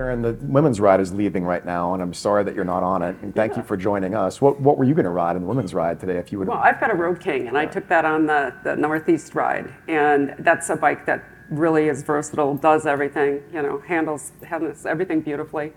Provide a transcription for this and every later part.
Karen, the women's ride is leaving right now, and I'm sorry that you're not on it. And thank you for joining us. What, what were you going to ride in the women's ride today if you would Well. I've got a Road King, and I took that on the, the Northeast ride, and that's a bike that really is versatile, does everything, you know, handles, handles everything beautifully.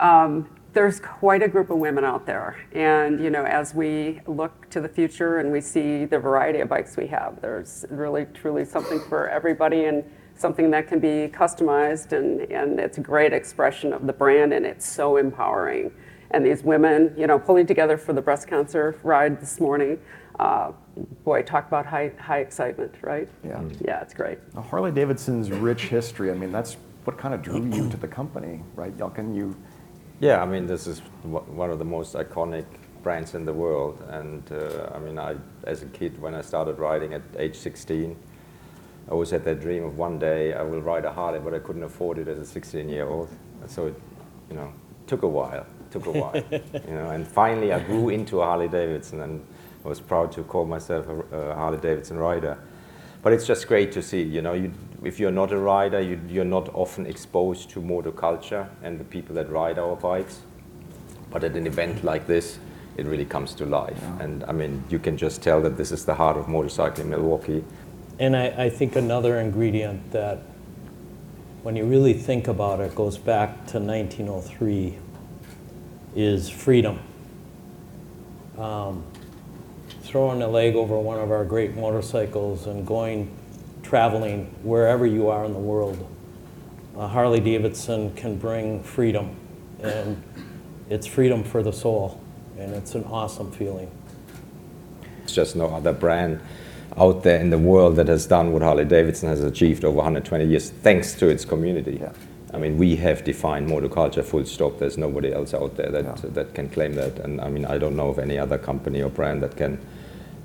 Um, there's quite a group of women out there, and you know, as we look to the future and we see the variety of bikes we have, there's really truly something for everybody, and something that can be customized, and, and it's a great expression of the brand, and it's so empowering. And these women, you know, pulling together for the breast cancer ride this morning, uh, boy, talk about high, high excitement, right? Yeah. Yeah, it's great. Now, Harley Davidson's rich history, I mean, that's what kind of drew you to the company, right, Jochen? You, Yeah, I mean, this is w- one of the most iconic brands in the world. And uh, I mean, I, as a kid, when I started riding at age 16, I always had that dream of one day I will ride a Harley, but I couldn't afford it as a 16 year old. So it, you know, took a while, took a while. you know, and finally I grew into a Harley Davidson and I was proud to call myself a, a Harley Davidson rider. But it's just great to see, you know, you, if you're not a rider, you, you're not often exposed to motor culture and the people that ride our bikes. But at an event like this, it really comes to life. And I mean, you can just tell that this is the heart of motorcycling in Milwaukee. And I, I think another ingredient that, when you really think about it, goes back to 1903 is freedom. Um, throwing a leg over one of our great motorcycles and going traveling wherever you are in the world. A Harley Davidson can bring freedom, and it's freedom for the soul, and it's an awesome feeling. It's just no other brand out there in the world that has done what Harley Davidson has achieved over 120 years, thanks to its community. Yeah. I mean, we have defined motor culture full stop. There's nobody else out there that, Yeah. that can claim that. And I mean, I don't know of any other company or brand that can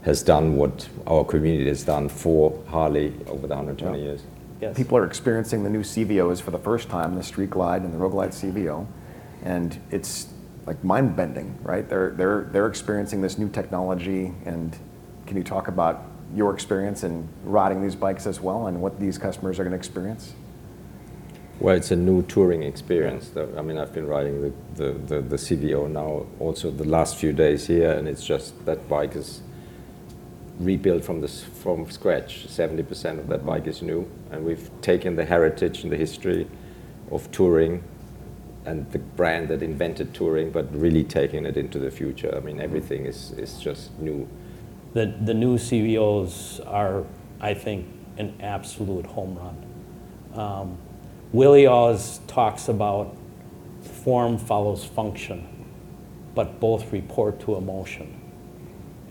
has done what our community has done for Harley over the 120 Yeah. years. Yes. people are experiencing the new CVOs for the first time, the Street Glide and the Road Glide CVO, and it's like mind bending, right? They're, they're, they're experiencing this new technology, and can you talk about your experience in riding these bikes as well and what these customers are going to experience? Well, it's a new touring experience. I mean, I've been riding the, the, the, the CVO now also the last few days here, and it's just that bike is rebuilt from, this, from scratch. 70% of that bike is new, and we've taken the heritage and the history of touring and the brand that invented touring, but really taking it into the future. I mean, everything is, is just new. The, the new CVOs are, I think, an absolute home run. Um, Willie always talks about form follows function, but both report to emotion.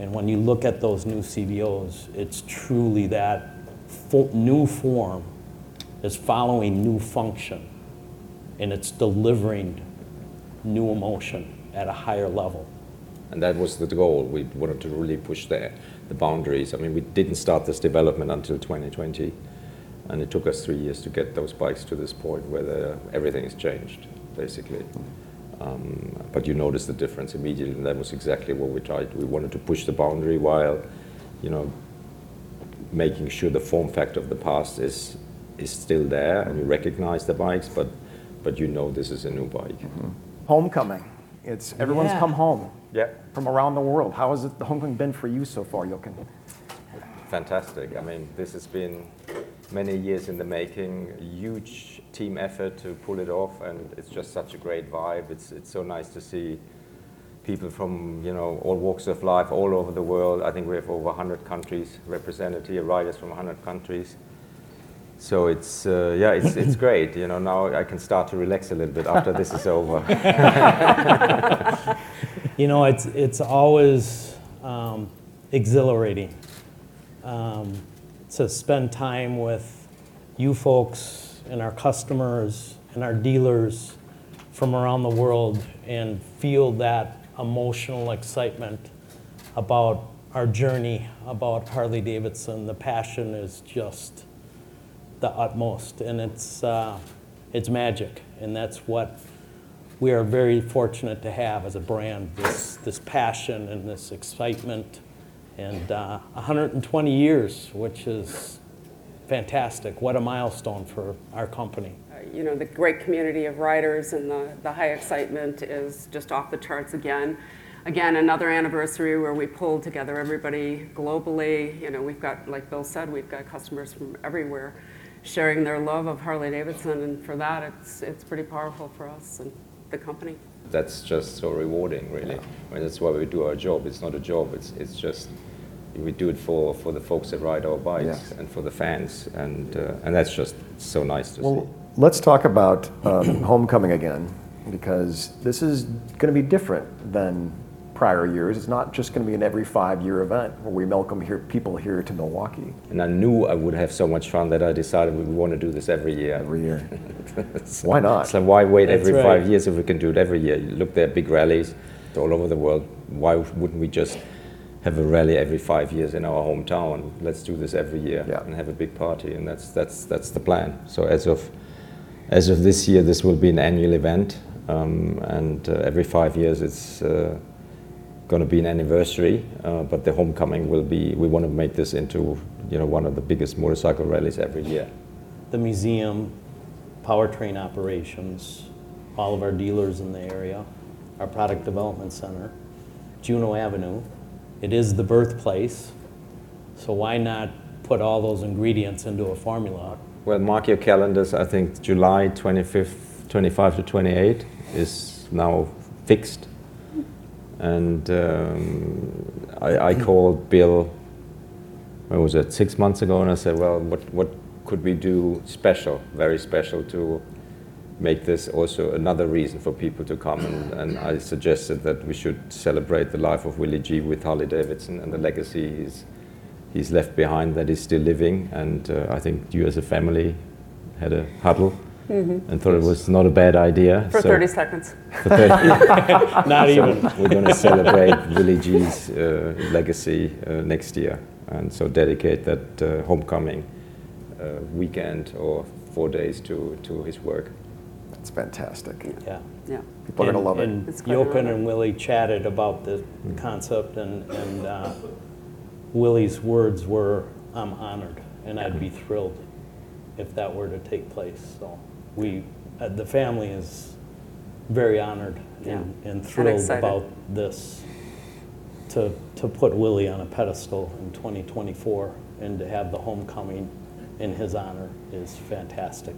And when you look at those new CVOs, it's truly that fo- new form is following new function, and it's delivering new emotion at a higher level. And that was the goal. We wanted to really push the, the boundaries. I mean, we didn't start this development until 2020, and it took us three years to get those bikes to this point where everything has changed, basically. Um, but you notice the difference immediately, and that was exactly what we tried. We wanted to push the boundary while, you know, making sure the form factor of the past is is still there, and you recognize the bikes, but but you know this is a new bike. Homecoming. It's everyone's Yeah. come home Yeah. from around the world. How has it, the homecoming been for you so far, Jochen? Fantastic. I mean, this has been many years in the making, a huge team effort to pull it off, and it's just such a great vibe. It's, it's so nice to see people from, you know, all walks of life, all over the world. I think we have over 100 countries represented here, riders from 100 countries. So it's, uh, yeah, it's, it's great. You know, now I can start to relax a little bit after this is over. You know, it's, it's always um, exhilarating um, to spend time with you folks and our customers and our dealers from around the world and feel that emotional excitement about our journey, about Harley Davidson. The passion is just the utmost, and it's, uh, it's magic, and that's what we are very fortunate to have as a brand this, this passion and this excitement and uh, 120 years which is fantastic what a milestone for our company you know, the great community of riders and the, the high excitement is just off the charts again. Again, another anniversary where we pulled together everybody globally. You know, we've got, like Bill said, we've got customers from everywhere sharing their love of Harley Davidson, and for that, it's, it's pretty powerful for us and the company. That's just so rewarding, really. I mean, that's why we do our job. It's not a job. It's it's just we do it for, for the folks that ride our bikes Yes. and for the fans, and uh, and that's just so nice to Well, let's talk about um, homecoming again, because this is going to be different than prior years. It's not just going to be an every five-year event where we welcome here people here to Milwaukee. And I knew I would have so much fun that I decided we want to do this every year. every year. It's- Why not? It's like why wait That's every right. five years if we can do it every year? You look there, are big rallies all over the world. Why wouldn't we just have a rally every five years in our hometown? Let's do this every year Yeah. and have a big party, and that's that's that's the plan. So as of as of this year, this will be an annual event, um, and uh, every five years it's. Uh, Going to be an anniversary, uh, but the homecoming will be. We want to make this into, you know, one of the biggest motorcycle rallies every year. The museum, powertrain operations, all of our dealers in the area, our product development center, Juneau Avenue. It is the birthplace, so why not put all those ingredients into a formula? Well, mark your calendars. I think July 25th, 25 to 28 is now fixed. And um, I, I called Bill, when was it, six months ago, and I said, well, what, what could we do special, very special to make this also another reason for people to come? And, and I suggested that we should celebrate the life of Willie G with Harley Davidson and the legacy he's, he's left behind that is still living. And uh, I think you as a family had a huddle and thought it was not a bad idea. Mm-hmm. For So- 30 seconds. for 30 Not even. we're going to celebrate Willie G's uh, legacy uh, next year, and so dedicate that uh, homecoming uh, weekend or four days to, to his work. That's fantastic. Yeah. Yeah. People are going to love it. And It's quite an Jochen and Willie chatted about the concept, and, and uh, Willie's words were, "I'm honored, and I'd be thrilled if that were to take place." So we, uh, the family is very honored and, and And thrilled excited. about this. To to put Willie on a pedestal in 2024 and to have the homecoming in his honor is fantastic.